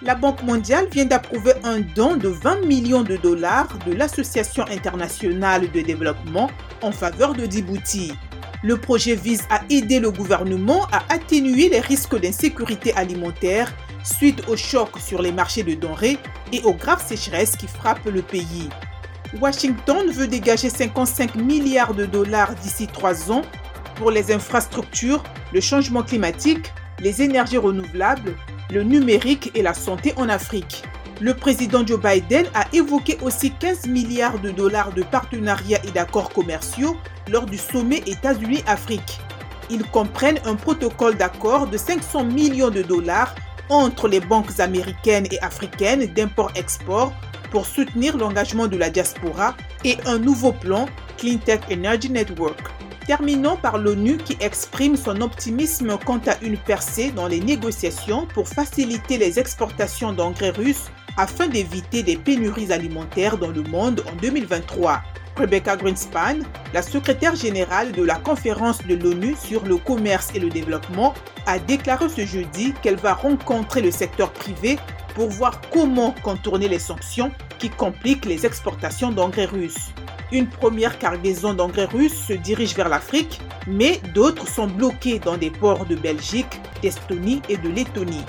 La Banque mondiale vient d'approuver un don de 20 millions de dollars de l'Association internationale de développement en faveur de Djibouti. Le projet vise à aider le gouvernement à atténuer les risques d'insécurité alimentaire suite au choc sur les marchés de denrées et aux graves sécheresses qui frappent le pays. Washington veut dégager 55 milliards de dollars d'ici trois ans pour les infrastructures, le changement climatique, les énergies renouvelables, le numérique et la santé en Afrique. Le président Joe Biden a évoqué aussi 15 milliards de dollars de partenariats et d'accords commerciaux lors du sommet États-Unis-Afrique. Ils comprennent un protocole d'accord de 500 millions de dollars entre les banques américaines et africaines d'import-export pour soutenir l'engagement de la diaspora et un nouveau plan Clean Tech Energy Network. Terminons par l'ONU qui exprime son optimisme quant à une percée dans les négociations pour faciliter les exportations d'engrais russes afin d'éviter des pénuries alimentaires dans le monde en 2023. Rebecca Greenspan, la secrétaire générale de la conférence de l'ONU sur le commerce et le développement, a déclaré ce jeudi qu'elle va rencontrer le secteur privé pour voir comment contourner les sanctions qui compliquent les exportations d'engrais russes. Une première cargaison d'engrais russes se dirige vers l'Afrique, mais d'autres sont bloqués dans des ports de Belgique, d'Estonie et de Lettonie.